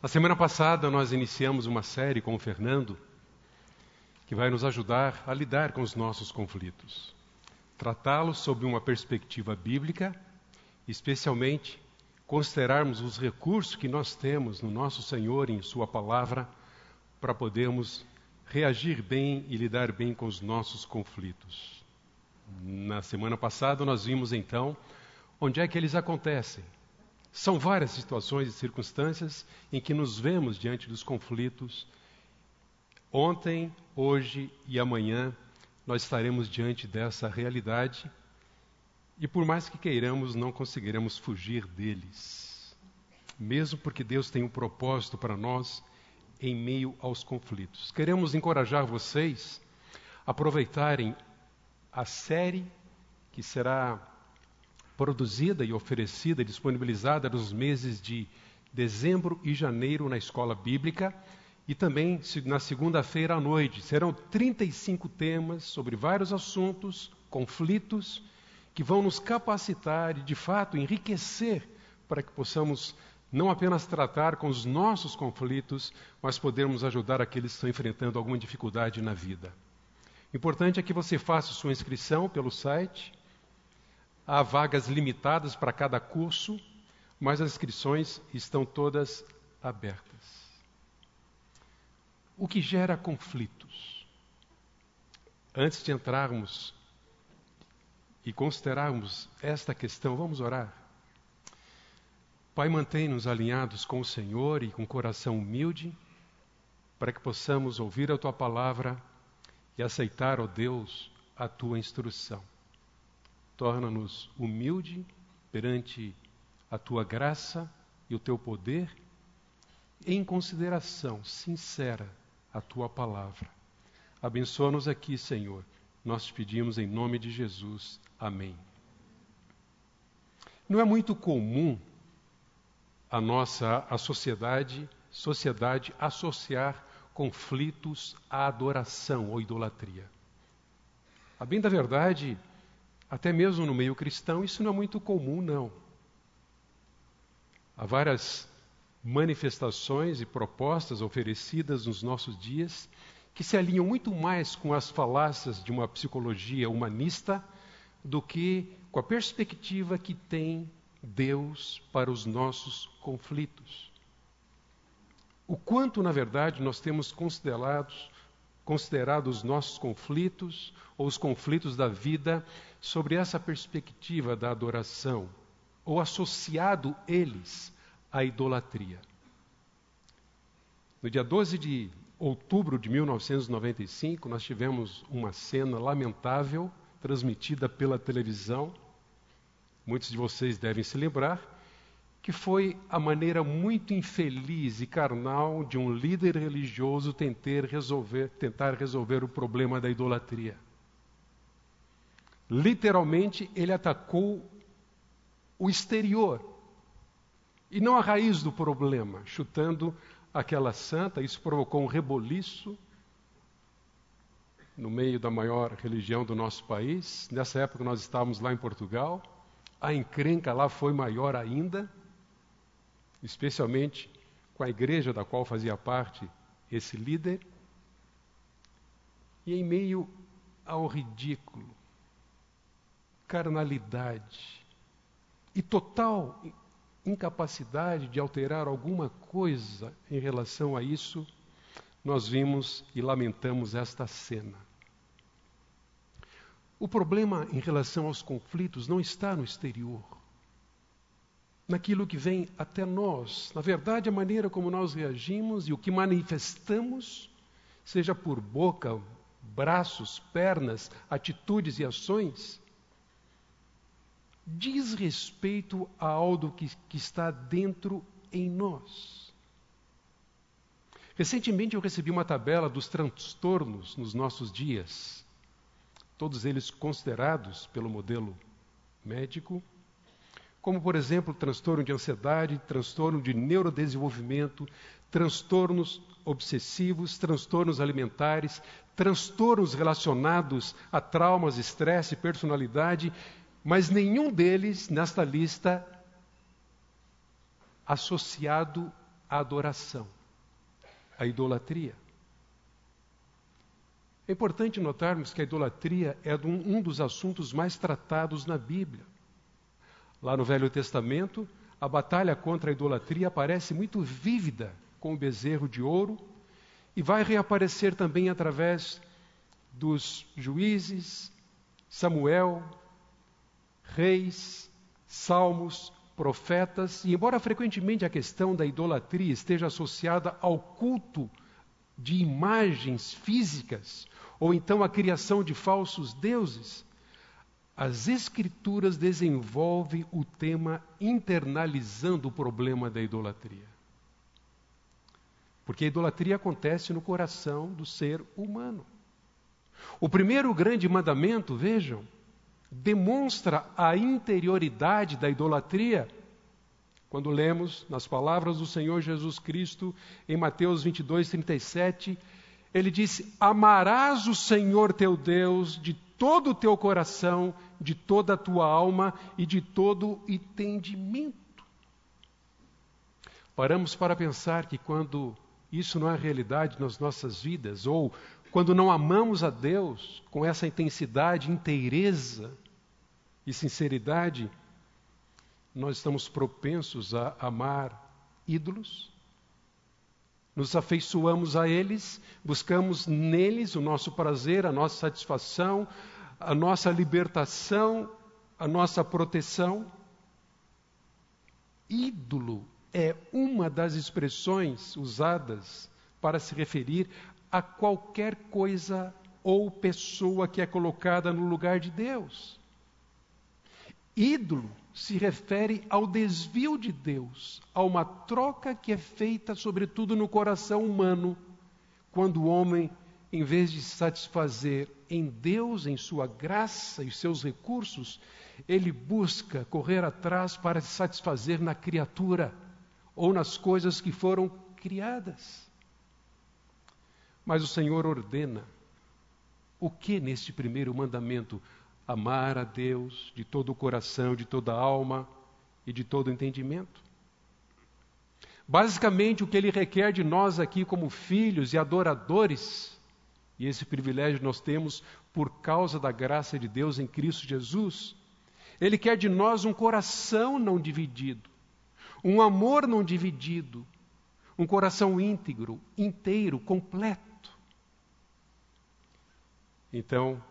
Na semana passada, nós iniciamos uma série com o Fernando que vai nos ajudar a lidar com os nossos conflitos, tratá-los sob uma perspectiva bíblica, especialmente considerarmos os recursos que nós temos no nosso Senhor e em Sua palavra para podermos reagir bem e lidar bem com os nossos conflitos. Na semana passada, nós vimos então onde é que eles acontecem. São várias situações e circunstâncias em que nos vemos diante dos conflitos. Ontem, hoje e amanhã, nós estaremos diante dessa realidade e, por mais que queiramos, não conseguiremos fugir deles. Mesmo porque Deus tem um propósito para nós em meio aos conflitos. Queremos encorajar vocês a aproveitarem a série que será produzida e oferecida, disponibilizada nos meses de dezembro e janeiro na escola bíblica e também na segunda-feira à noite. Serão 35 temas sobre vários assuntos, conflitos, que vão nos capacitar e, de fato, enriquecer para que possamos não apenas tratar com os nossos conflitos, mas podermos ajudar aqueles que estão enfrentando alguma dificuldade na vida. Importante é que você faça sua inscrição pelo site Há vagas limitadas para cada curso, mas as inscrições estão todas abertas. O que gera conflitos? Antes de entrarmos e considerarmos esta questão, vamos orar. Pai, mantém-nos alinhados com o Senhor e com coração humilde, para que possamos ouvir a tua palavra e aceitar, ó Deus, a tua instrução torna-nos humilde perante a tua graça e o teu poder, em consideração sincera a tua palavra. Abençoa-nos aqui, Senhor. Nós te pedimos em nome de Jesus. Amém. Não é muito comum a nossa a sociedade, sociedade associar conflitos à adoração ou idolatria. A bem da verdade, até mesmo no meio cristão, isso não é muito comum, não. Há várias manifestações e propostas oferecidas nos nossos dias que se alinham muito mais com as falácias de uma psicologia humanista do que com a perspectiva que tem Deus para os nossos conflitos. O quanto, na verdade, nós temos considerado, considerado os nossos conflitos ou os conflitos da vida sobre essa perspectiva da adoração, ou associado eles à idolatria. No dia 12 de outubro de 1995, nós tivemos uma cena lamentável transmitida pela televisão. Muitos de vocês devem se lembrar que foi a maneira muito infeliz e carnal de um líder religioso tentar resolver, tentar resolver o problema da idolatria. Literalmente, ele atacou o exterior e não a raiz do problema, chutando aquela santa. Isso provocou um reboliço no meio da maior religião do nosso país. Nessa época, nós estávamos lá em Portugal. A encrenca lá foi maior ainda, especialmente com a igreja da qual fazia parte esse líder. E em meio ao ridículo, carnalidade e total incapacidade de alterar alguma coisa em relação a isso, nós vimos e lamentamos esta cena. O problema em relação aos conflitos não está no exterior, naquilo que vem até nós. Na verdade, a maneira como nós reagimos e o que manifestamos, seja por boca, braços, pernas, atitudes e ações, diz respeito a algo que, que está dentro em nós. Recentemente eu recebi uma tabela dos transtornos nos nossos dias, todos eles considerados pelo modelo médico, como, por exemplo, transtorno de ansiedade, transtorno de neurodesenvolvimento, transtornos obsessivos, transtornos alimentares, transtornos relacionados a traumas, estresse, personalidade mas nenhum deles nesta lista associado a adoração, a idolatria. É importante notarmos que a idolatria é um dos assuntos mais tratados na Bíblia. Lá no Velho Testamento, a batalha contra a idolatria aparece muito vívida com o bezerro de ouro e vai reaparecer também através dos juízes, Samuel, reis, salmos, profetas, e embora frequentemente a questão da idolatria esteja associada ao culto de imagens físicas, ou então a criação de falsos deuses, as Escrituras desenvolvem o tema internalizando o problema da idolatria. Porque a idolatria acontece no coração do ser humano. O primeiro grande mandamento, vejam, demonstra a interioridade da idolatria. Quando lemos nas palavras do Senhor Jesus Cristo em Mateus 22, 37, ele disse: Amarás o Senhor teu Deus de todo o teu coração, de toda a tua alma e de todo o entendimento. Paramos para pensar que quando isso não é realidade nas nossas vidas, ou quando não amamos a Deus com essa intensidade, inteireza e sinceridade, nós estamos propensos a amar ídolos, nos afeiçoamos a eles, buscamos neles o nosso prazer, a nossa satisfação, a nossa libertação, a nossa proteção. Ídolo é uma das expressões usadas para se referir a qualquer coisa ou pessoa que é colocada no lugar de Deus. Ídolo se refere ao desvio de Deus, a uma troca que é feita, sobretudo, no coração humano, quando o homem, em vez de se satisfazer em Deus, em sua graça e seus recursos, ele busca correr atrás para se satisfazer na criatura ou nas coisas que foram criadas. Mas o Senhor ordena o que neste primeiro mandamento? Amar a Deus de todo o coração, de toda a alma e de todo o entendimento. Basicamente, o que ele requer de nós aqui, como filhos e adoradores, e esse privilégio nós temos por causa da graça de Deus em Cristo Jesus, ele quer de nós um coração não dividido, um amor não dividido, um coração íntegro, inteiro, completo. Então,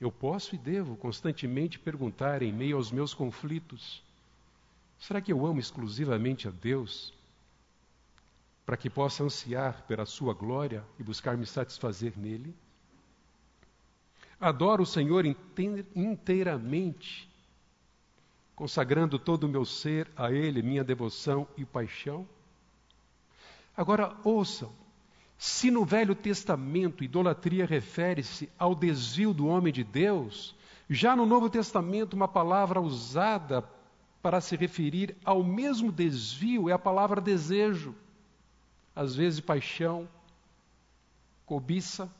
eu posso e devo constantemente perguntar em meio aos meus conflitos: será que eu amo exclusivamente a Deus? Para que possa ansiar pela Sua glória e buscar me satisfazer nele? Adoro o Senhor inteiramente, consagrando todo o meu ser a Ele, minha devoção e paixão? Agora, ouçam, se no Velho Testamento idolatria refere-se ao desvio do homem de Deus, já no Novo Testamento uma palavra usada para se referir ao mesmo desvio é a palavra desejo, às vezes paixão, cobiça.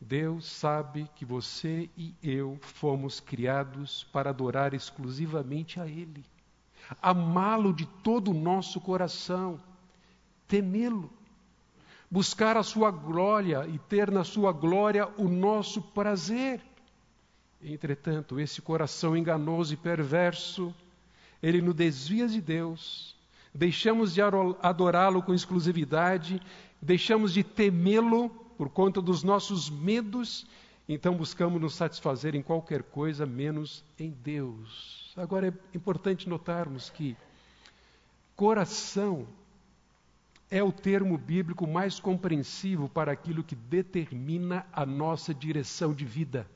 Deus sabe que você e eu fomos criados para adorar exclusivamente a Ele, amá-lo de todo o nosso coração temê-lo, buscar a sua glória e ter na sua glória o nosso prazer. Entretanto, esse coração enganoso e perverso, ele nos desvia de Deus, deixamos de adorá-lo com exclusividade, deixamos de temê-lo por conta dos nossos medos, então buscamos nos satisfazer em qualquer coisa menos em Deus. Agora é importante notarmos que coração é o termo bíblico mais compreensivo para aquilo que determina a nossa direção de vida,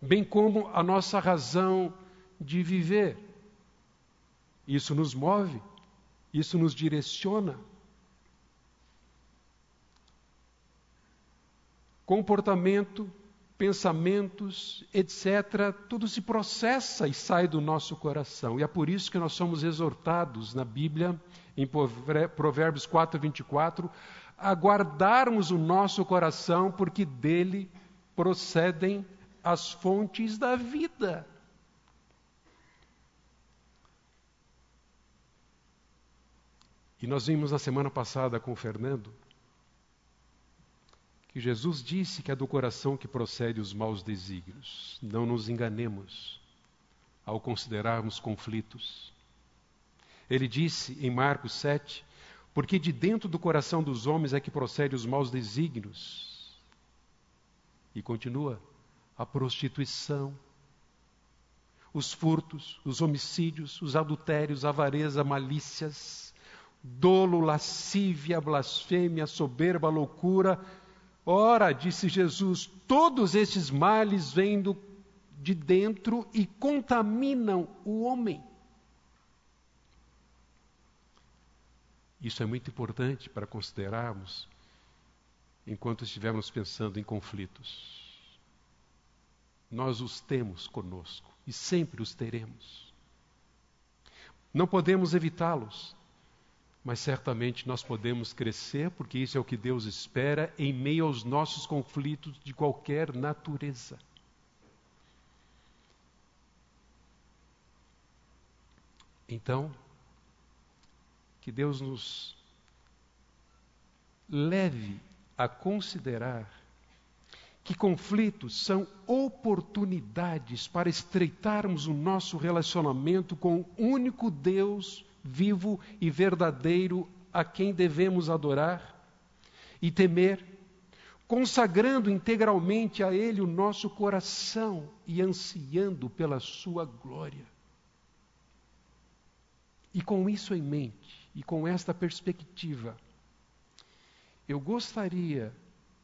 bem como a nossa razão de viver. Isso nos move, isso nos direciona. Comportamento, pensamentos, etc., tudo se processa e sai do nosso coração. E é por isso que nós somos exortados na Bíblia em Provérbios 4, 24, a guardarmos o nosso coração, porque dele procedem as fontes da vida. E nós vimos na semana passada com o Fernando que Jesus disse que é do coração que procede os maus desígnios. Não nos enganemos ao considerarmos conflitos. Ele disse em Marcos 7, porque de dentro do coração dos homens é que procede os maus desígnios. E continua, a prostituição, os furtos, os homicídios, os adultérios, avareza, malícias, dolo, lascívia, blasfêmia, soberba, loucura, Ora, disse Jesus, todos esses males vêm do, de dentro e contaminam o homem. Isso é muito importante para considerarmos enquanto estivermos pensando em conflitos. Nós os temos conosco e sempre os teremos. Não podemos evitá-los, mas certamente nós podemos crescer, porque isso é o que Deus espera em meio aos nossos conflitos de qualquer natureza. Então, que Deus nos leve a considerar que conflitos são oportunidades para estreitarmos o nosso relacionamento com o único Deus vivo e verdadeiro a quem devemos adorar e temer, consagrando integralmente a Ele o nosso coração e ansiando pela Sua glória. E com isso em mente, e com esta perspectiva, eu gostaria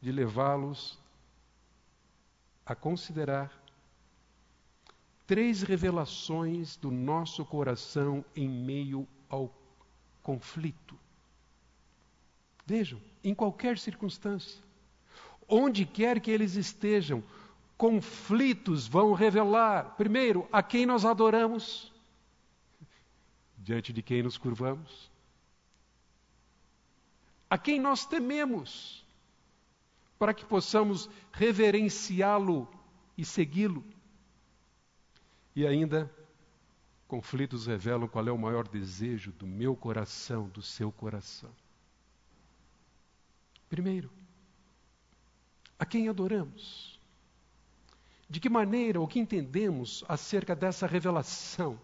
de levá-los a considerar três revelações do nosso coração em meio ao conflito. Vejam, em qualquer circunstância, onde quer que eles estejam, conflitos vão revelar, primeiro, a quem nós adoramos, diante de quem nos curvamos, a quem nós tememos, para que possamos reverenciá-lo e segui-lo. E ainda, conflitos revelam qual é o maior desejo do meu coração, do seu coração. Primeiro, a quem adoramos? De que maneira, o que entendemos acerca dessa revelação?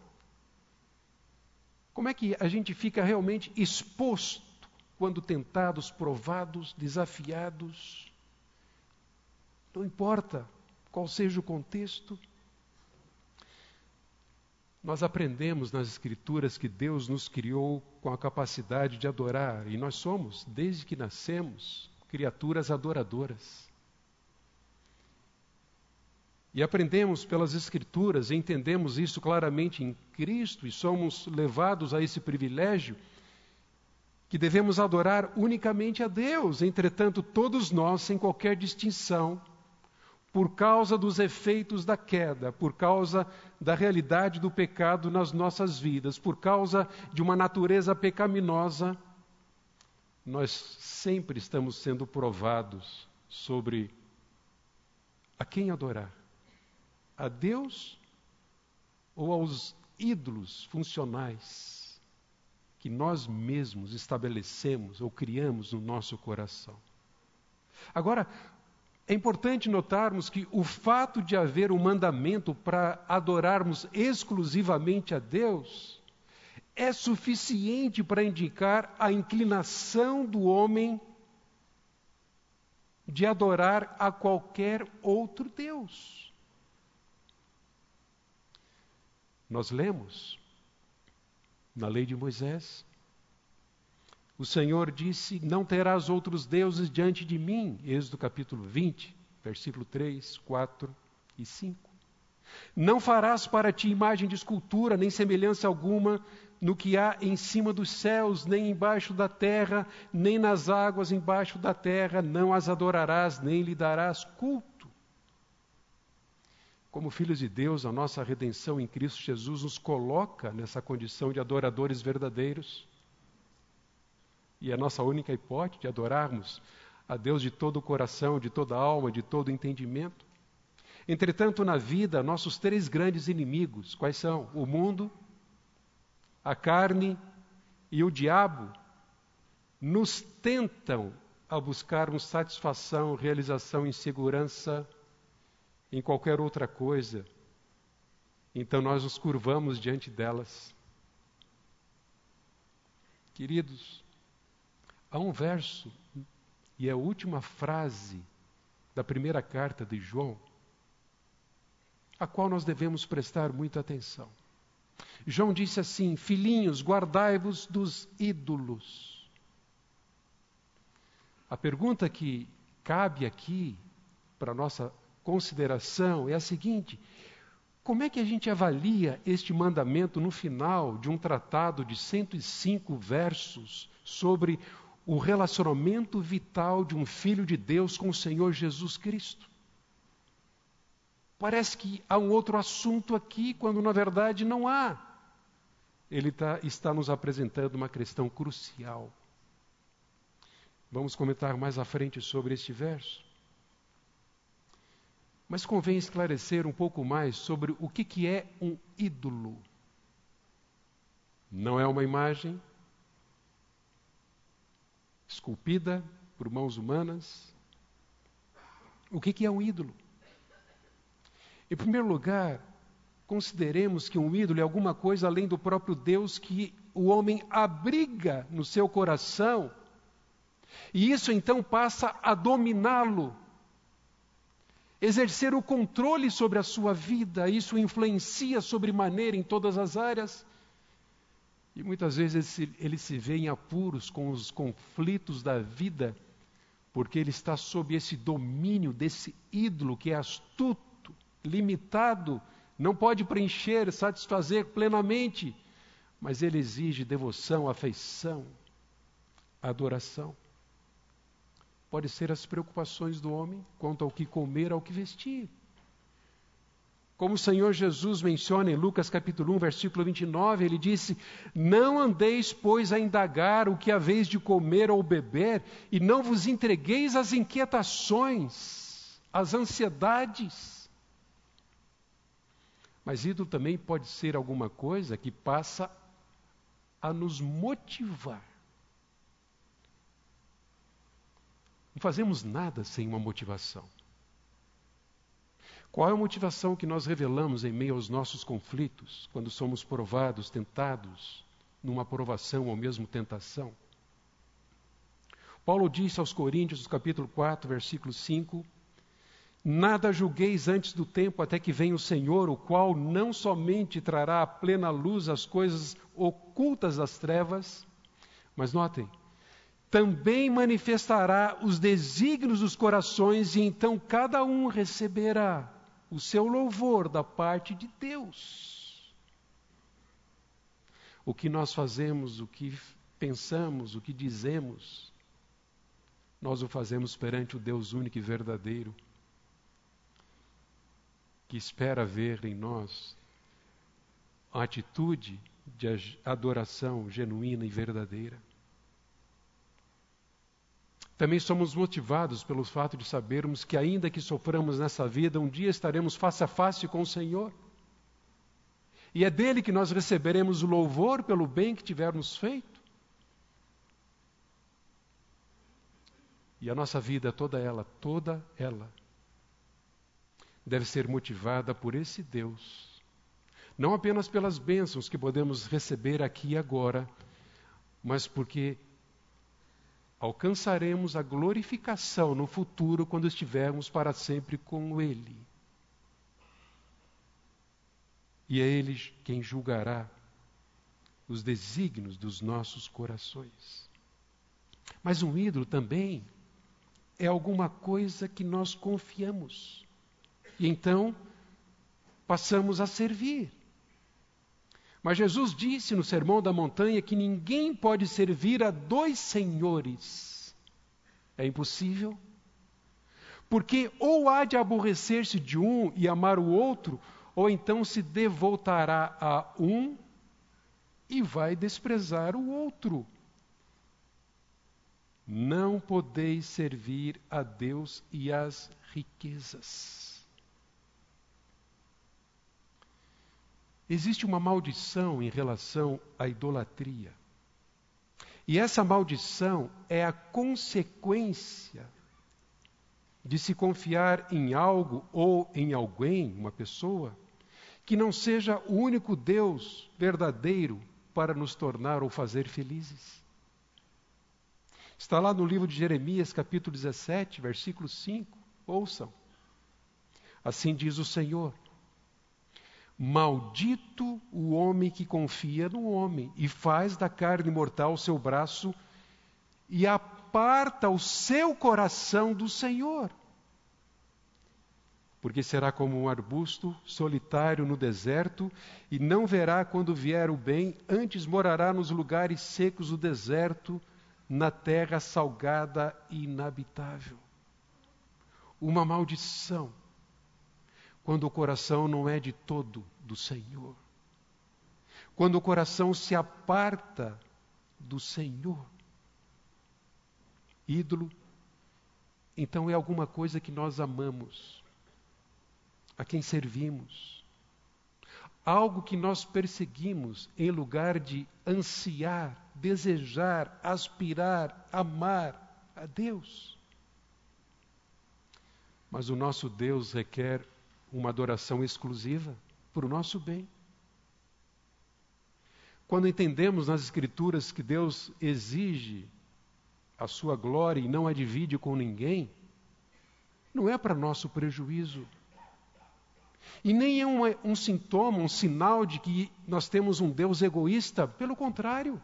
Como é que a gente fica realmente exposto quando tentados, provados, desafiados? Não importa qual seja o contexto, nós aprendemos nas Escrituras que Deus nos criou com a capacidade de adorar, e nós somos, desde que nascemos, criaturas adoradoras. E aprendemos pelas Escrituras, e entendemos isso claramente em Cristo, e somos levados a esse privilégio, que devemos adorar unicamente a Deus. Entretanto, todos nós, sem qualquer distinção, por causa dos efeitos da queda, por causa da realidade do pecado nas nossas vidas, por causa de uma natureza pecaminosa, nós sempre estamos sendo provados sobre a quem adorar: a Deus ou aos ídolos funcionais que nós mesmos estabelecemos ou criamos no nosso coração. Agora, é importante notarmos que o fato de haver um mandamento para adorarmos exclusivamente a Deus é suficiente para indicar a inclinação do homem de adorar a qualquer outro Deus. Nós lemos na lei de Moisés o Senhor disse: Não terás outros deuses diante de mim. Êxodo capítulo 20, versículo 3, 4 e 5. Não farás para ti imagem de escultura, nem semelhança alguma no que há em cima dos céus, nem embaixo da terra, nem nas águas embaixo da terra, não as adorarás, nem lhe darás culto. Como filhos de Deus, a nossa redenção em Cristo Jesus nos coloca nessa condição de adoradores verdadeiros e a nossa única hipótese de adorarmos a Deus de todo o coração, de toda a alma, de todo o entendimento. Entretanto, na vida, nossos três grandes inimigos, quais são? O mundo, a carne e o diabo, nos tentam a buscarmos satisfação, realização em segurança, em qualquer outra coisa, então nós nos curvamos diante delas. Queridos, há um verso, e é a última frase da primeira carta de João, a qual nós devemos prestar muita atenção. João disse assim: Filhinhos, guardai-vos dos ídolos. A pergunta que cabe aqui para nossa consideração é a seguinte: como é que a gente avalia este mandamento no final de um tratado de 105 versos sobre o relacionamento vital de um filho de Deus com o Senhor Jesus Cristo? Parece que há um outro assunto aqui, quando na verdade não há. Ele tá, está nos apresentando uma questão crucial. Vamos comentar mais à frente sobre este verso. Mas convém esclarecer um pouco mais sobre o que, que é um ídolo. Não é uma imagem esculpida por mãos humanas. O que, que é um ídolo? Em primeiro lugar, consideremos que um ídolo é alguma coisa além do próprio Deus que o homem abriga no seu coração, e isso então passa a dominá-lo exercer o controle sobre a sua vida, isso influencia sobremaneira em todas as áreas. E muitas vezes ele, ele se vê em apuros com os conflitos da vida, porque ele está sob esse domínio desse ídolo que é astuto, limitado, não pode preencher, satisfazer plenamente, mas ele exige devoção, afeição, adoração pode ser as preocupações do homem quanto ao que comer, ao que vestir. Como o Senhor Jesus menciona em Lucas capítulo 1, versículo 29, ele disse: Não andeis, pois, a indagar o que haveis de comer ou beber, e não vos entregueis às inquietações, às ansiedades. Mas ídolo também pode ser alguma coisa que passa a nos motivar Não fazemos nada sem uma motivação. Qual é a motivação que nós revelamos em meio aos nossos conflitos, quando somos provados, tentados, numa provação ou mesmo tentação? Paulo disse aos Coríntios, capítulo 4, versículo 5: Nada julgueis antes do tempo até que venha o Senhor, o qual não somente trará à plena luz as coisas ocultas das trevas, mas notem, também manifestará os desígnios dos corações, e então cada um receberá o seu louvor da parte de Deus. O que nós fazemos, o que pensamos, o que dizemos, nós o fazemos perante o Deus único e verdadeiro, que espera ver em nós a atitude de adoração genuína e verdadeira. Também somos motivados pelo fato de sabermos que, ainda que soframos nessa vida, um dia estaremos face a face com o Senhor. E é dele que nós receberemos o louvor pelo bem que tivermos feito. E a nossa vida, toda ela, toda ela, deve ser motivada por esse Deus. Não apenas pelas bênçãos que podemos receber aqui e agora, mas porque alcançaremos a glorificação no futuro quando estivermos para sempre com Ele. E é Ele quem julgará os desígnios dos nossos corações. Mas um ídolo também é alguma coisa que nós confiamos. E então passamos a servir. Mas Jesus disse no Sermão da Montanha que ninguém pode servir a dois senhores. É impossível. Porque ou há de aborrecer-se de um e amar o outro, ou então se devoltará a um e vai desprezar o outro. Não podeis servir a Deus e às riquezas. Existe uma maldição em relação à idolatria. E essa maldição é a consequência de se confiar em algo ou em alguém, uma pessoa, que não seja o único Deus verdadeiro para nos tornar ou fazer felizes. Está lá no livro de Jeremias, capítulo 17, versículo 5. Ouçam. Assim diz o Senhor: Maldito o homem que confia no homem e faz da carne mortal o seu braço e aparta o seu coração do Senhor. Porque será como um arbusto solitário no deserto e não verá quando vier o bem, antes morará nos lugares secos do deserto, na terra salgada e inabitável. Uma maldição quando o coração não é de todo do Senhor. Quando o coração se aparta do Senhor. Ídolo, então é alguma coisa que nós amamos, a quem servimos, algo que nós perseguimos em lugar de ansiar, desejar, aspirar, amar a Deus. Mas o nosso Deus requer uma adoração exclusiva para o nosso bem. Quando entendemos nas Escrituras que Deus exige a sua glória e não a divide com ninguém, não é para nosso prejuízo. E nem é um, sintoma, um sinal de que nós temos um Deus egoísta, pelo contrário.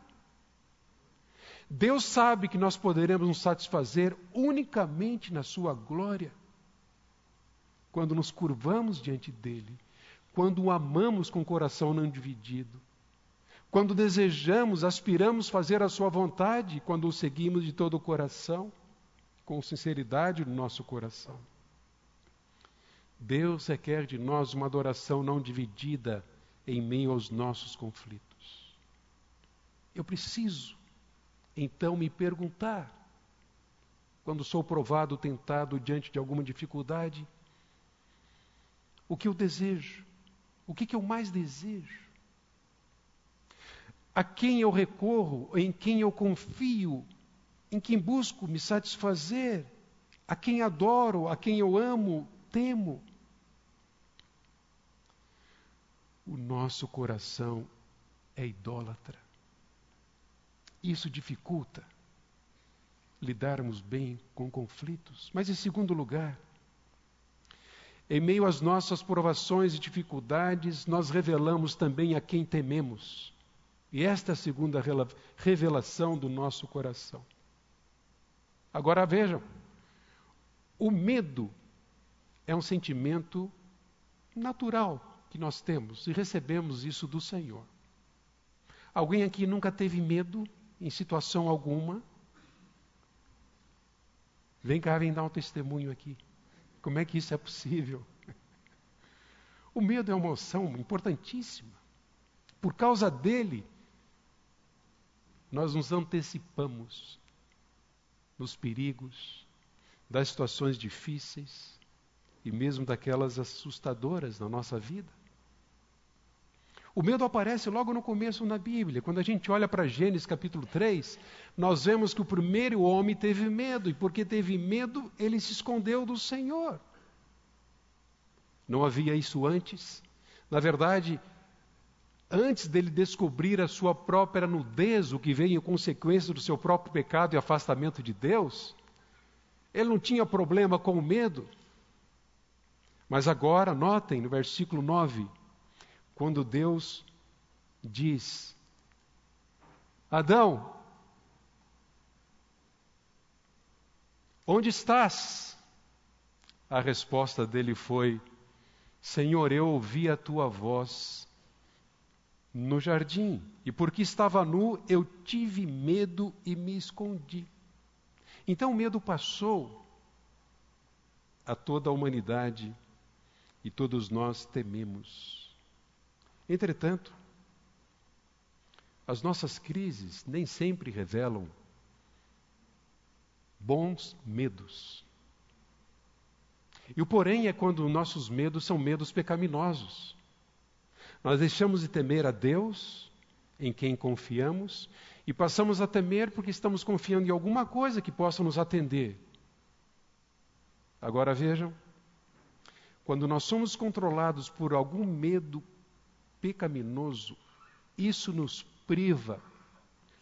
Deus sabe que nós poderemos nos satisfazer unicamente na Sua glória quando nos curvamos diante dele, quando o amamos com o coração não dividido, quando desejamos, aspiramos fazer a sua vontade, quando o seguimos de todo o coração, com sinceridade no nosso coração. Deus requer de nós uma adoração não dividida em meio aos nossos conflitos. Eu preciso, então, me perguntar, quando sou provado, tentado diante de alguma dificuldade, o que eu desejo, o que, que eu mais desejo, a quem eu recorro, em quem eu confio, em quem busco me satisfazer, a quem adoro, a quem eu amo, temo. O nosso coração é idólatra. Isso dificulta lidarmos bem com conflitos. Mas, em segundo lugar, em meio às nossas provações e dificuldades, nós revelamos também a quem tememos. E esta é a segunda revelação do nosso coração. Agora vejam, o medo é um sentimento natural que nós temos e recebemos isso do Senhor. Alguém aqui nunca teve medo em situação alguma? Vem cá, vem dar um testemunho aqui. Como é que isso é possível? O medo é uma emoção importantíssima. Por causa dele, nós nos antecipamos nos perigos, das situações difíceis e mesmo daquelas assustadoras na nossa vida. O medo aparece logo no começo na Bíblia. Quando a gente olha para Gênesis capítulo 3, nós vemos que o primeiro homem teve medo, e porque teve medo, ele se escondeu do Senhor. Não havia isso antes. Na verdade, antes dele descobrir a sua própria nudez, o que veio em consequência do seu próprio pecado e afastamento de Deus, ele não tinha problema com o medo. Mas agora, notem no versículo 9, quando Deus diz: Adão, onde estás? A resposta dele foi: Senhor, eu ouvi a tua voz no jardim, e porque estava nu, eu tive medo e me escondi. Então o medo passou a toda a humanidade e todos nós tememos. Entretanto, as nossas crises nem sempre revelam bons medos. E o porém é quando nossos medos são medos pecaminosos. Nós deixamos de temer a Deus, em quem confiamos, E passamos a temer porque estamos confiando em alguma coisa que possa nos atender. Agora vejam, quando nós somos controlados por algum medo pecaminoso, isso nos priva,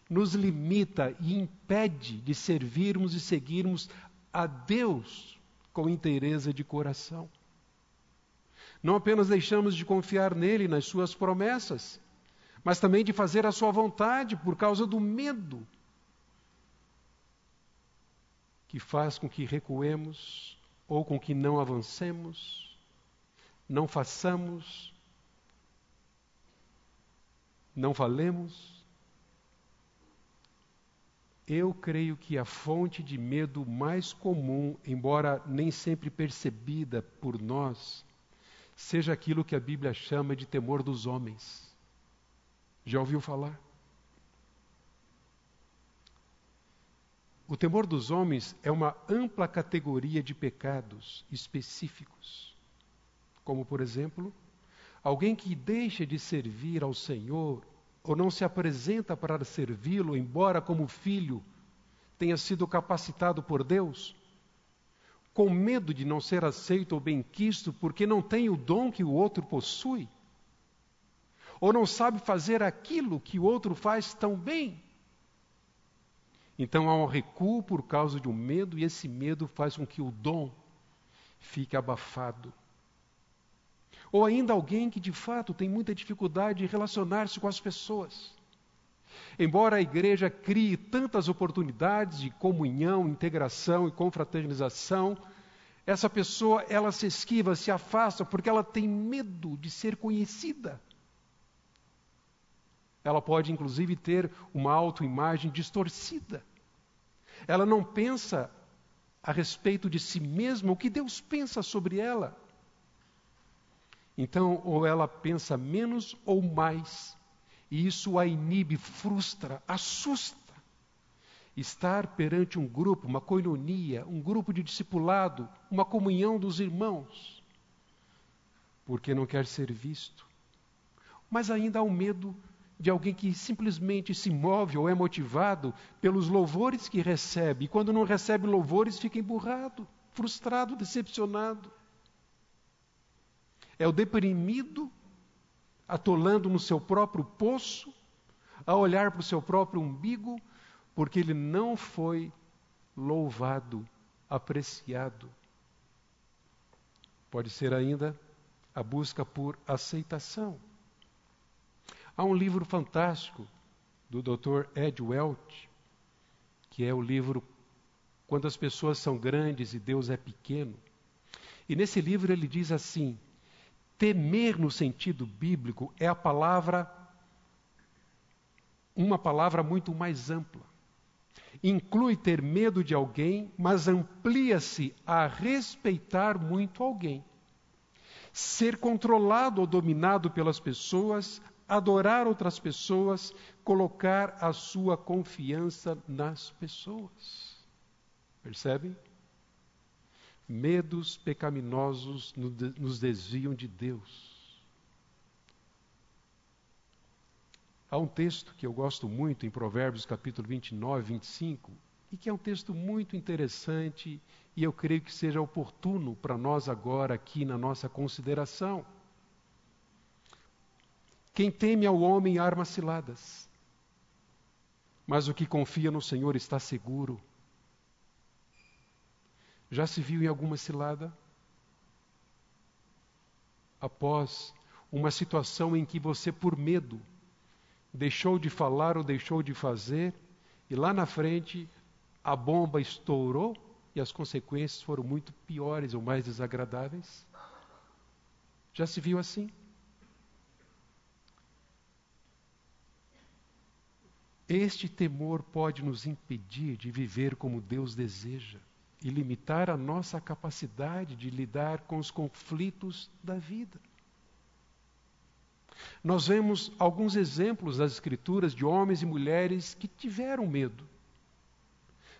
nos limita e impede de servirmos e seguirmos a Deus com inteireza de coração. Não apenas deixamos de confiar nele, nas suas promessas, mas também de fazer a sua vontade por causa do medo que faz com que recuemos ou com que não avancemos, não façamos, não falemos. Eu creio que a fonte de medo mais comum, embora nem sempre percebida por nós, seja aquilo que a Bíblia chama de temor dos homens. Já ouviu falar? O temor dos homens é uma ampla categoria de pecados específicos, como, por exemplo, alguém que deixa de servir ao Senhor ou não se apresenta para servi-lo, embora como filho tenha sido capacitado por Deus, com medo de não ser aceito ou benquisto porque não tem o dom que o outro possui ou não sabe fazer aquilo que o outro faz tão bem. Então há um recuo por causa de um medo, e esse medo faz com que o dom fique abafado. Ou ainda alguém que de fato tem muita dificuldade de relacionar-se com as pessoas. Embora a igreja crie tantas oportunidades de comunhão, integração e confraternização, essa pessoa ela se esquiva, se afasta porque ela tem medo de ser conhecida. Ela pode, inclusive, ter uma autoimagem distorcida. Ela não pensa a respeito de si mesma o que Deus pensa sobre ela. Então, ou ela pensa menos ou mais, e isso a inibe, frustra, assusta. Estar perante um grupo, uma coinonia, um grupo de discipulado, uma comunhão dos irmãos, porque não quer ser visto. Mas ainda há o medo de alguém que simplesmente se move ou é motivado pelos louvores que recebe, e quando não recebe louvores fica emburrado, frustrado, decepcionado. É o deprimido atolando no seu próprio poço, a olhar para o seu próprio umbigo, porque ele não foi louvado, apreciado. Pode ser ainda a busca por aceitação. Há um livro fantástico do Dr. Ed Welch, que é o livro Quando as Pessoas São Grandes e Deus é Pequeno. E nesse livro ele diz assim: temer no sentido bíblico é a palavra, uma palavra muito mais ampla. Inclui ter medo de alguém, mas amplia-se a respeitar muito alguém. Ser controlado ou dominado pelas pessoas, adorar outras pessoas, colocar a sua confiança nas pessoas. Percebem? Medos pecaminosos nos desviam de Deus. Há um texto que eu gosto muito em Provérbios capítulo 29, 25, e que é um texto muito interessante e eu creio que seja oportuno para nós agora aqui na nossa consideração. Quem teme ao homem arma ciladas, mas o que confia no Senhor está seguro. Já se viu em alguma cilada? Após uma situação em que você, por medo, deixou de falar ou deixou de fazer, e lá na frente a bomba estourou e as consequências foram muito piores ou mais desagradáveis? Já se viu assim? Este temor pode nos impedir de viver como Deus deseja e limitar a nossa capacidade de lidar com os conflitos da vida. Nós vemos alguns exemplos das Escrituras de homens e mulheres que tiveram medo.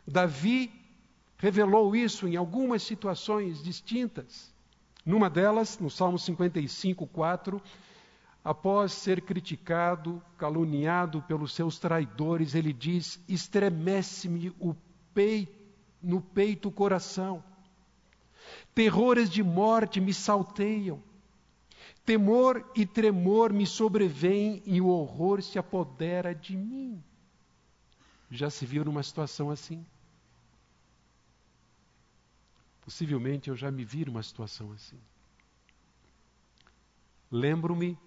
Davi revelou isso em algumas situações distintas. Numa delas, no Salmo 55, 4, após ser criticado, caluniado pelos seus traidores, ele diz: estremece-me o peito, no peito o coração. Terrores de morte me salteiam. Temor e tremor me sobrevêm e o horror se apodera de mim. Já se viu numa situação assim? Possivelmente eu já me vi numa situação assim. Lembro-me,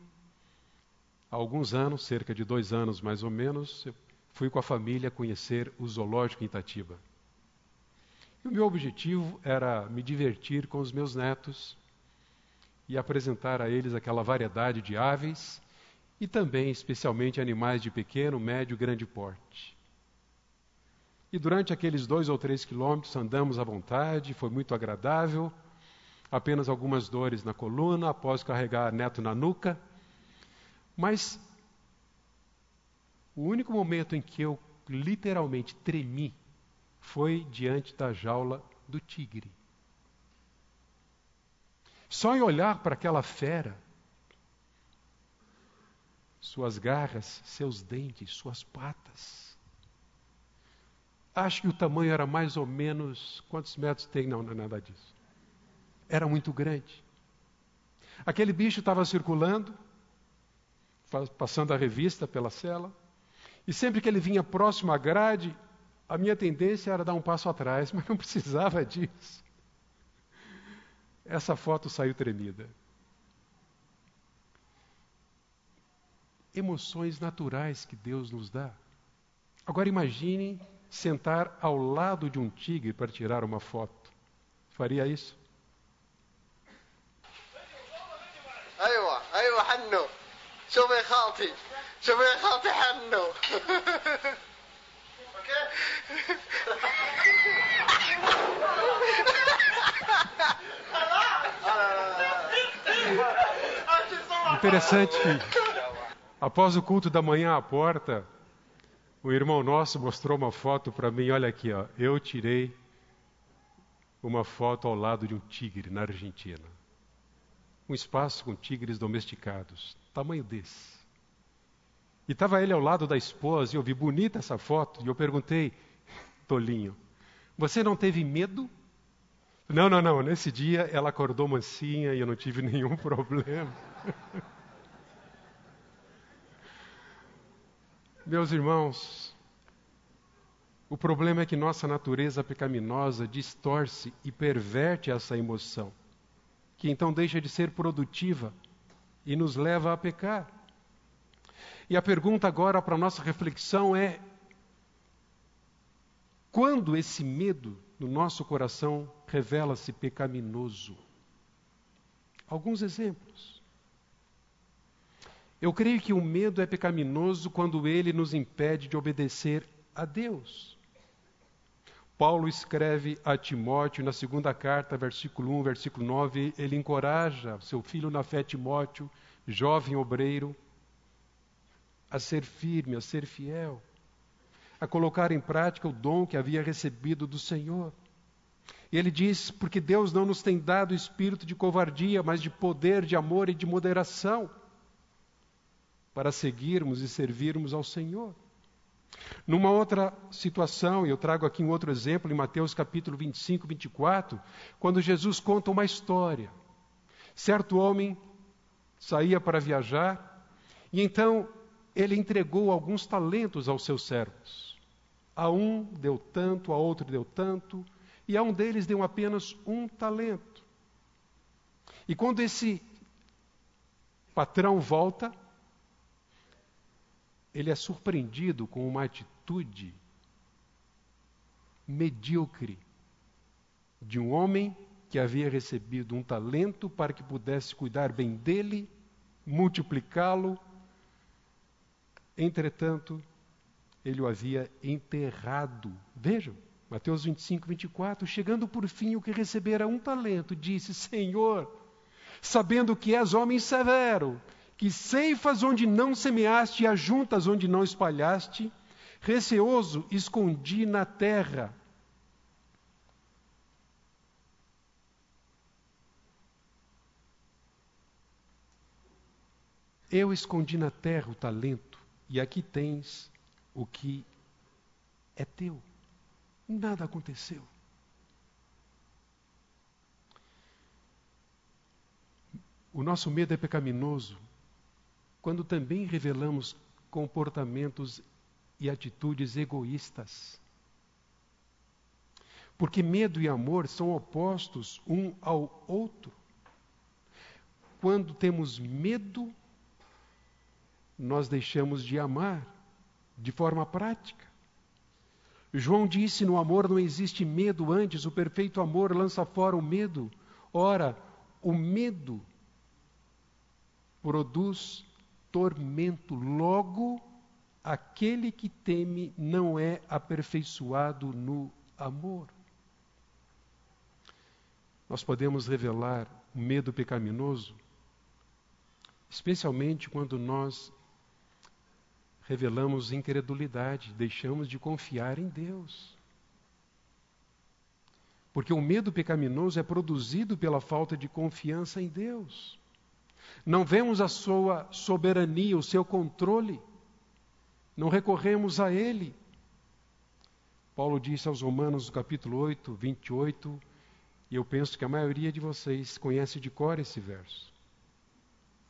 há alguns anos, cerca de dois anos mais ou menos, eu fui com a família conhecer o zoológico em Itatiba. E o meu objetivo era me divertir com os meus netos e apresentar a eles aquela variedade de aves e também, especialmente, animais de pequeno, médio e grande porte. E durante aqueles dois ou três quilômetros andamos à vontade, foi muito agradável. Apenas algumas dores na coluna após carregar neto na nuca. Mas o único momento em que eu literalmente tremi foi diante da jaula do tigre. Só em olhar para aquela fera, suas garras, seus dentes, suas patas, Acho que o tamanho era mais ou menos. Quantos metros tem? Não, não é nada disso. Era muito grande. Aquele bicho estava circulando, passando a revista pela cela, e sempre que ele vinha próximo à grade, a minha tendência era dar um passo atrás, mas não precisava disso. Essa foto saiu tremida. Emoções naturais que Deus nos dá. Agora imagine sentar ao lado de um tigre para tirar uma foto. Faria isso? ايوه ايوه حنو شوفي يا خالتي شوفي يا خالتي حنو Interessante que, após o culto da manhã à porta, o irmão nosso mostrou uma foto para mim, olha aqui, ó, eu tirei uma foto ao lado de um tigre na Argentina. Um espaço com tigres domesticados, tamanho desse. E estava ele ao lado da esposa, e eu vi bonita essa foto, e eu perguntei, Tolinho, você não teve medo? Não, não, não, nesse dia ela acordou mansinha e eu não tive nenhum problema. Meus irmãos, o problema é que nossa natureza pecaminosa distorce e perverte essa emoção, que então deixa de ser produtiva e nos leva a pecar. E a pergunta agora para a nossa reflexão é: quando esse medo no nosso coração revela-se pecaminoso? Alguns exemplos. Eu creio que o medo é pecaminoso quando ele nos impede de obedecer a Deus. Paulo escreve a Timóteo na segunda carta, versículo 1, versículo 9, ele encoraja seu filho na fé Timóteo, jovem obreiro, a ser firme, a ser fiel, a colocar em prática o dom que havia recebido do Senhor. E ele diz: porque Deus não nos tem dado espírito de covardia, mas de poder, de amor e de moderação para seguirmos e servirmos ao Senhor. Numa outra situação, e eu trago aqui um outro exemplo em Mateus capítulo 25, 24, quando Jesus conta uma história. Certo homem saía para viajar e então ele entregou alguns talentos aos seus servos. A um deu tanto, a outro deu tanto, e a um deles deu apenas um talento. E quando esse patrão volta, ele é surpreendido com uma atitude medíocre de um homem que havia recebido um talento para que pudesse cuidar bem dele, multiplicá-lo. Entretanto, ele o havia enterrado. Vejam, Mateus 25, 24. Chegando por fim o que recebera um talento, disse: Senhor, sabendo que és homem severo, que ceifas onde não semeaste e ajuntas onde não espalhaste, receoso escondi na terra. Eu escondi na terra o talento, e aqui tens o que é teu. Nada aconteceu. O nosso medo é pecaminoso quando também revelamos comportamentos e atitudes egoístas. Porque medo e amor são opostos um ao outro. Quando temos medo, nós deixamos de amar de forma prática. João disse: no amor não existe medo, antes o perfeito amor lança fora o medo. Ora, o medo produz tormento. Logo, aquele que teme não é aperfeiçoado no amor. Nós podemos revelar o medo pecaminoso, especialmente quando nós revelamos incredulidade, deixamos de confiar em Deus. Porque o medo pecaminoso é produzido pela falta de confiança em Deus. Não vemos a sua soberania, o seu controle. Não recorremos a ele. Paulo disse aos Romanos, no capítulo 8, 28, e eu penso que a maioria de vocês conhece de cor esse verso.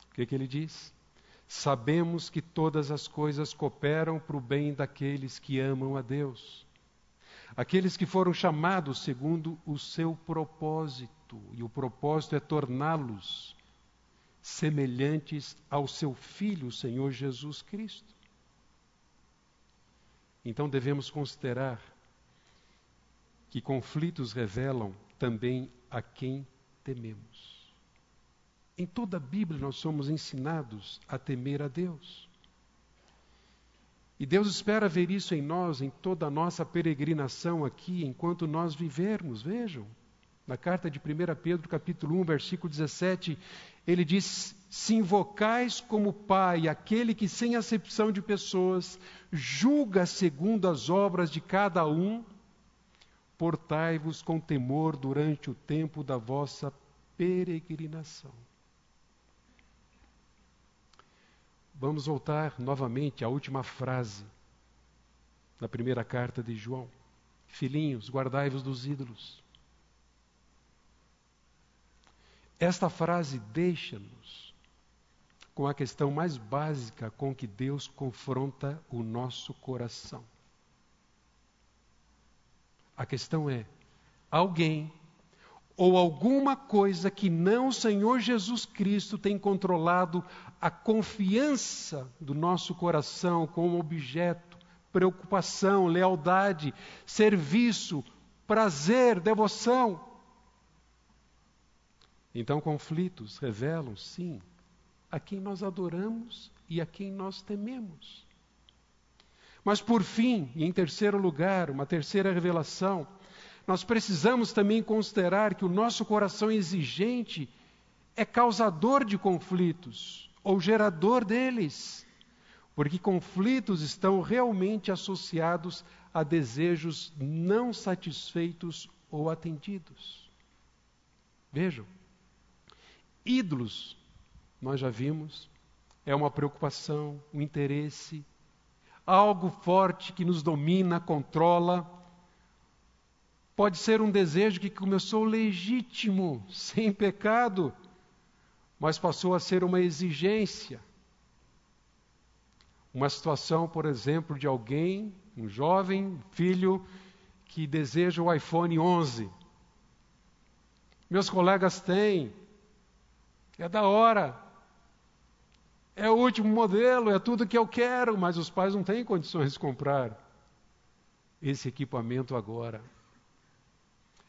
O que, que ele diz? Sabemos que todas as coisas cooperam para o bem daqueles que amam a Deus, aqueles que foram chamados segundo o seu propósito, e o propósito é torná-los semelhantes ao seu Filho, o Senhor Jesus Cristo. Então devemos considerar que conflitos revelam também a quem tememos. Em toda a Bíblia nós somos ensinados a temer a Deus. E Deus espera ver isso em nós, em toda a nossa peregrinação aqui, enquanto nós vivermos. Vejam, na carta de 1 Pedro, capítulo 1, versículo 17, ele diz: Se invocais como Pai aquele que, sem acepção de pessoas, julga segundo as obras de cada um, portai-vos com temor durante o tempo da vossa peregrinação. Vamos voltar novamente à última frase da primeira carta de João. Filhinhos, guardai-vos dos ídolos. Esta frase deixa-nos com a questão mais básica com que Deus confronta o nosso coração. A questão é: alguém ou alguma coisa que não o Senhor Jesus Cristo tem controlado a confiança do nosso coração como objeto, preocupação, lealdade, serviço, prazer, devoção. Então, conflitos revelam, sim, a quem nós adoramos e a quem nós tememos. Mas, por fim, e em terceiro lugar, uma terceira revelação, nós precisamos também considerar que o nosso coração exigente é causador de conflitos, ou gerador deles, porque conflitos estão realmente associados a desejos não satisfeitos ou atendidos. Vejam, Ídolos, nós já vimos, é uma preocupação, um interesse, algo forte que nos domina, controla. Pode ser um desejo que começou legítimo, sem pecado, mas passou a ser uma exigência. Uma situação, por exemplo, de alguém, um jovem filho, que deseja o iPhone 11. Meus colegas têm, é da hora. É o último modelo, é tudo que eu quero, mas os pais não têm condições de comprar esse equipamento agora.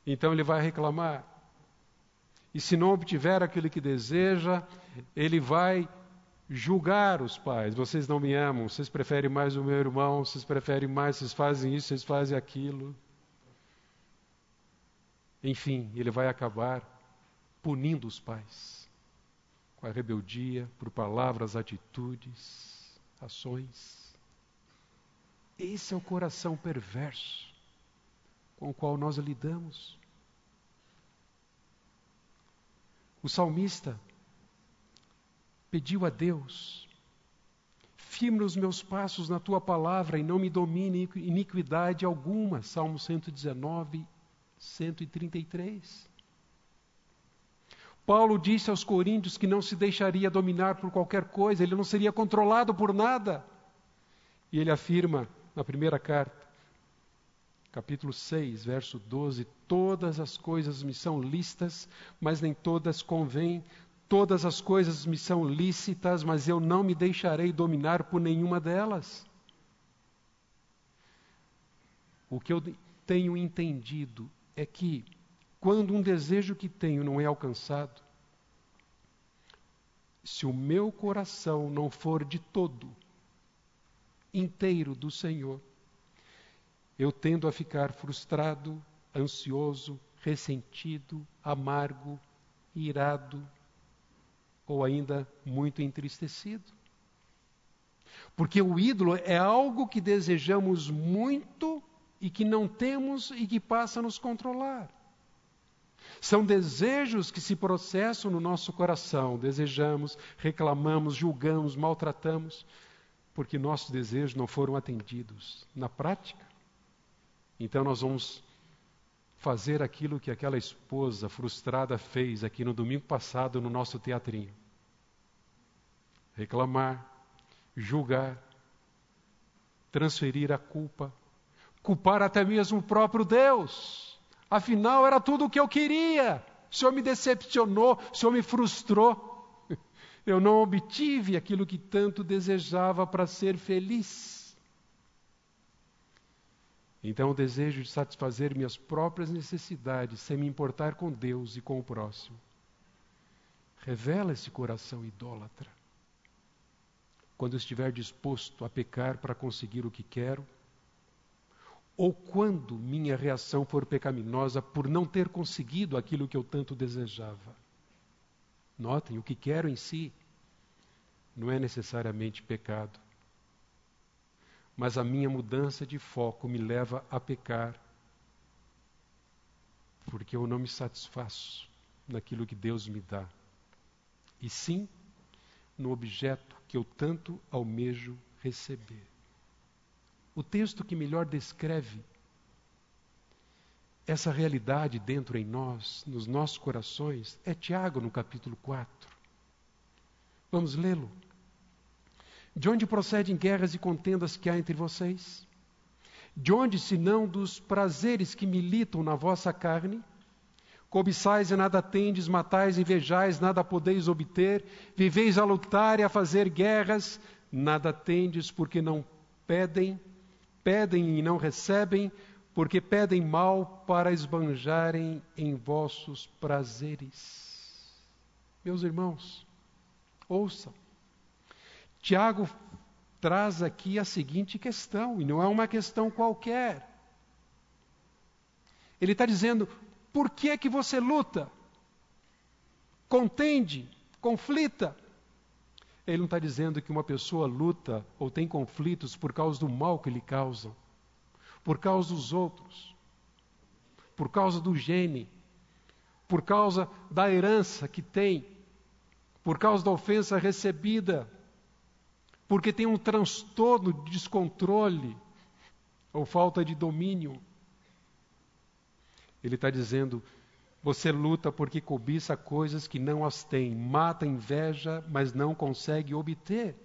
Então ele vai reclamar. E se não obtiver aquilo que deseja, ele vai julgar os pais. Vocês não me amam, vocês preferem mais o meu irmão, vocês preferem mais, vocês fazem isso, vocês fazem aquilo. Enfim, ele vai acabar punindo os pais com a rebeldia, por palavras, atitudes, ações. Esse é o coração perverso com o qual nós lidamos. O salmista, pediu a Deus: firme os meus passos na tua palavra e não me domine iniquidade alguma. Salmo 119, 133. Paulo disse aos coríntios que não se deixaria dominar por qualquer coisa, ele não seria controlado por nada. E ele afirma na primeira carta, capítulo 6, verso 12: Todas as coisas me são listas, mas nem todas convêm. Todas as coisas me são lícitas, mas eu não me deixarei dominar por nenhuma delas. O que eu tenho entendido é que, quando um desejo que tenho não é alcançado, se o meu coração não for de todo inteiro do Senhor, eu tendo a ficar frustrado, ansioso, ressentido, amargo, irado ou ainda muito entristecido. Porque o ídolo é algo que desejamos muito e que não temos e que passa a nos controlar. São desejos que se processam no nosso coração. Desejamos, reclamamos, julgamos, maltratamos, porque nossos desejos não foram atendidos. Na prática, então nós vamos fazer aquilo que aquela esposa frustrada fez aqui no domingo passado no nosso teatrinho. Reclamar, julgar, transferir a culpa, culpar até mesmo o próprio Deus. Afinal, era tudo o que eu queria. O Senhor me decepcionou, o Senhor me frustrou. Eu não obtive aquilo que tanto desejava para ser feliz. Então, o desejo de satisfazer minhas próprias necessidades, sem me importar com Deus e com o próximo, revela esse coração idólatra. Quando estiver disposto a pecar para conseguir o que quero, ou quando minha reação for pecaminosa por não ter conseguido aquilo que eu tanto desejava. Notem, o que quero em si não é necessariamente pecado mas a minha mudança de foco me leva a pecar, porque eu não me satisfaço naquilo que Deus me dá, e sim no objeto que eu tanto almejo receber. O texto que melhor descreve essa realidade dentro em nós, nos nossos corações, é Tiago no capítulo 4. Vamos lê-lo. De onde procedem guerras e contendas que há entre vocês? De onde, senão dos prazeres que militam na vossa carne? Cobiçais e nada tendes, matais e invejais, nada podeis obter, viveis a lutar e a fazer guerras, nada tendes, porque não pedem, pedem e não recebem, porque pedem mal para esbanjarem em vossos prazeres. Meus irmãos, ouçam. Tiago traz aqui a seguinte questão, e não é uma questão qualquer. Ele está dizendo: por que é que você luta? Contende, conflita. Ele não está dizendo que uma pessoa luta ou tem conflitos por causa do mal que lhe causam, por causa dos outros, por causa do gene, por causa da herança que tem, por causa da ofensa recebida, porque tem um transtorno de descontrole ou falta de domínio. Ele está dizendo: você luta porque cobiça coisas que não as tem, mata inveja, mas não consegue obter.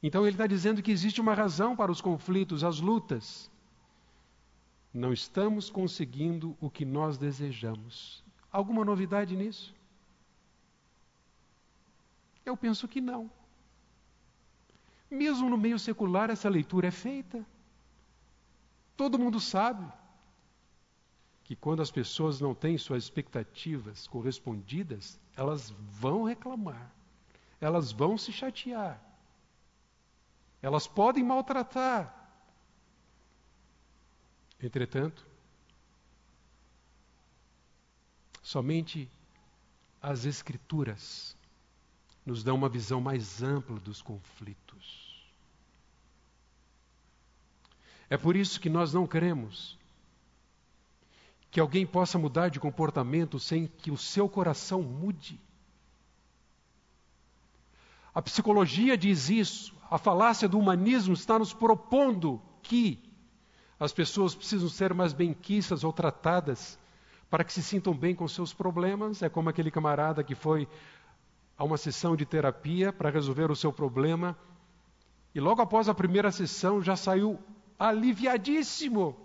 Então ele está dizendo que existe uma razão para os conflitos, as lutas. Não estamos conseguindo o que nós desejamos. Alguma novidade nisso? Eu penso que não. Mesmo no meio secular, essa leitura é feita. Todo mundo sabe que quando as pessoas não têm suas expectativas correspondidas, elas vão reclamar, elas vão se chatear, elas podem maltratar. Entretanto, somente as Escrituras nos dão uma visão mais ampla dos conflitos. É por isso que nós não queremos que alguém possa mudar de comportamento sem que o seu coração mude. A psicologia diz isso. A falácia do humanismo está nos propondo que as pessoas precisam ser mais benquistas ou tratadas para que se sintam bem com seus problemas. É como aquele camarada que foi a uma sessão de terapia para resolver o seu problema e logo após a primeira sessão já saiu aliviadíssimo.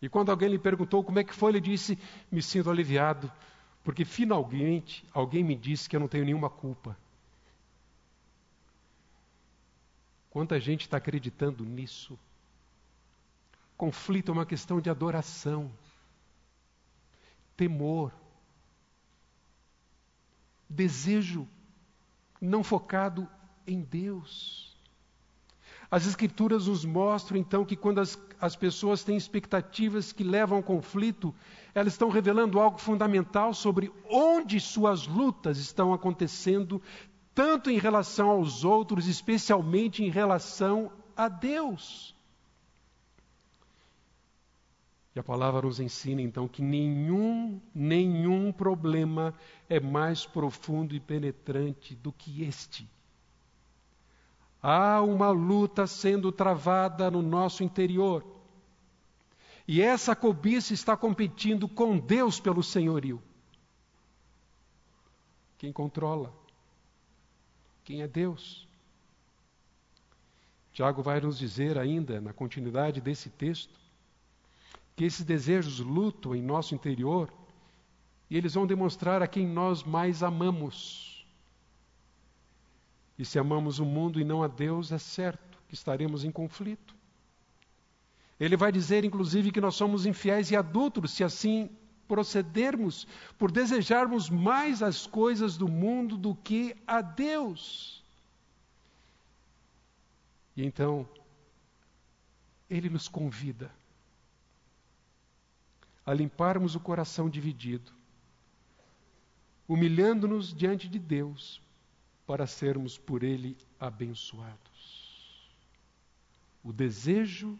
E quando alguém lhe perguntou como é que foi, ele disse: Me sinto aliviado, porque finalmente alguém me disse que eu não tenho nenhuma culpa. Quanta gente está acreditando nisso? Conflito é uma questão de adoração, temor, desejo não focado em Deus. As Escrituras nos mostram, então, que quando as, as pessoas têm expectativas que levam ao conflito, elas estão revelando algo fundamental sobre onde suas lutas estão acontecendo, tanto em relação aos outros, especialmente em relação a Deus. E a palavra nos ensina então que nenhum, nenhum problema é mais profundo e penetrante do que este. Há uma luta sendo travada no nosso interior. E essa cobiça está competindo com Deus pelo senhorio. Quem controla? Quem é Deus? Tiago vai nos dizer ainda, na continuidade desse texto, que esses desejos lutam em nosso interior e eles vão demonstrar a quem nós mais amamos. E se amamos o mundo e não a Deus, é certo que estaremos em conflito. Ele vai dizer, inclusive, que nós somos infiéis e adultos se assim procedermos, por desejarmos mais as coisas do mundo do que a Deus. E então, ele nos convida a limparmos o coração dividido, humilhando-nos diante de Deus para sermos por Ele abençoados. O desejo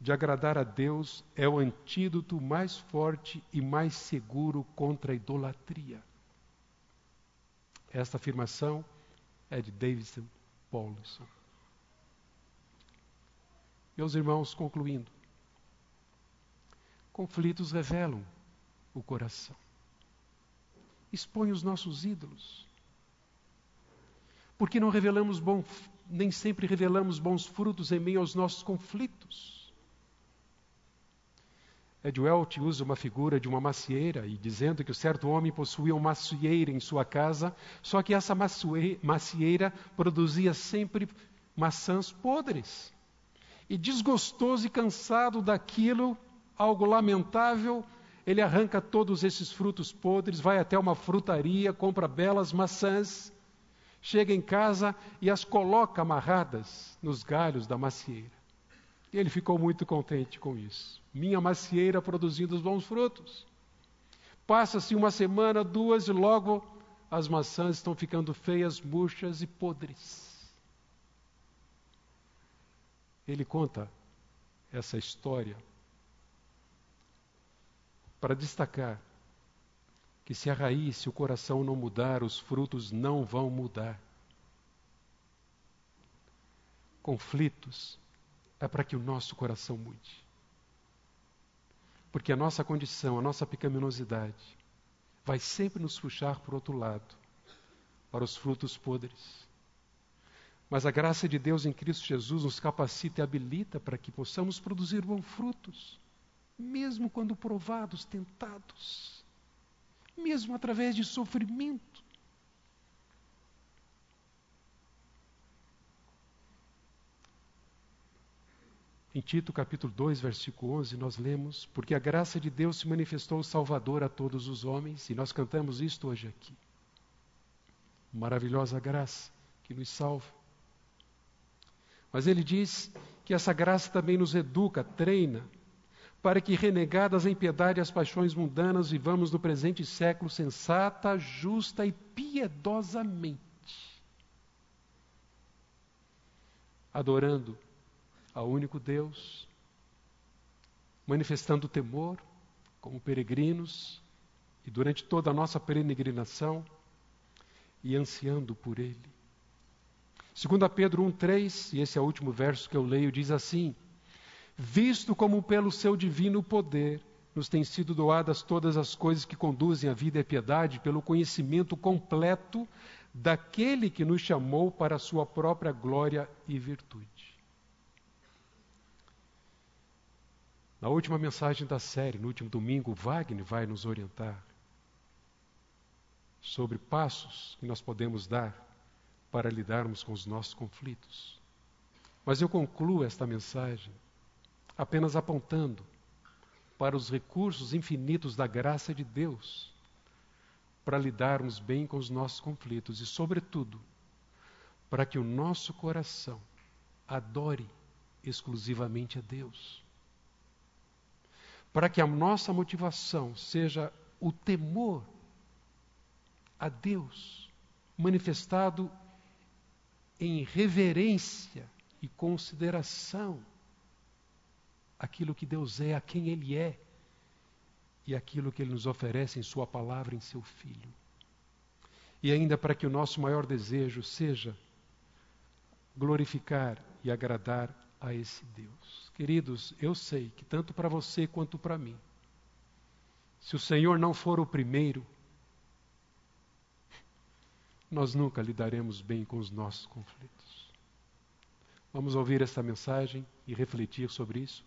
de agradar a Deus é o antídoto mais forte e mais seguro contra a idolatria. Esta afirmação é de Davidson Paulson. Meus irmãos, concluindo, Conflitos revelam o coração. Expõe os nossos ídolos. Porque não revelamos bom, nem sempre revelamos bons frutos em meio aos nossos conflitos. Ed Welch usa uma figura de uma macieira e dizendo que o certo homem possuía uma macieira em sua casa, só que essa macieira produzia sempre maçãs podres. E desgostoso e cansado daquilo, algo lamentável, ele arranca todos esses frutos podres, vai até uma frutaria, compra belas maçãs, chega em casa e as coloca amarradas nos galhos da macieira. Ele ficou muito contente com isso. Minha macieira produzindo os bons frutos. Passa-se uma semana, duas, e logo as maçãs estão ficando feias, murchas e podres. Ele conta essa história para destacar que se a raiz, se o coração não mudar, os frutos não vão mudar. Conflitos é para que o nosso coração mude. Porque a nossa condição, a nossa pecaminosidade, vai sempre nos puxar para o outro lado, para os frutos podres. Mas a graça de Deus em Cristo Jesus nos capacita e habilita para que possamos produzir bons frutos mesmo quando provados, tentados, mesmo através de sofrimento. Em Tito capítulo 2, versículo 11, nós lemos: Porque a graça de Deus se manifestou salvador a todos os homens, e nós cantamos isto hoje aqui. Maravilhosa graça que nos salva. Mas ele diz que essa graça também nos educa, treina, para que, renegadas a impiedade e as paixões mundanas, vivamos no presente século sensata, justa e piedosamente, adorando ao único Deus, manifestando temor como peregrinos e durante toda a nossa peregrinação e ansiando por Ele, 2 Pedro 1,3, e esse é o último verso que eu leio, diz assim: Visto como pelo seu divino poder nos têm sido doadas todas as coisas que conduzem à vida e à piedade, pelo conhecimento completo daquele que nos chamou para a sua própria glória e virtude. Na última mensagem da série, no último domingo, Wagner vai nos orientar sobre passos que nós podemos dar para lidarmos com os nossos conflitos. Mas eu concluo esta mensagem apenas apontando para os recursos infinitos da graça de Deus para lidarmos bem com os nossos conflitos e, sobretudo, para que o nosso coração adore exclusivamente a Deus. Para que a nossa motivação seja o temor a Deus, manifestado em reverência e consideração aquilo que Deus é, a quem Ele é e aquilo que Ele nos oferece em Sua palavra, em Seu Filho. E ainda para que o nosso maior desejo seja glorificar e agradar a esse Deus. Queridos, eu sei que tanto para você quanto para mim, se o Senhor não for o primeiro, nós nunca lidaremos bem com os nossos conflitos. Vamos ouvir esta mensagem e refletir sobre isso?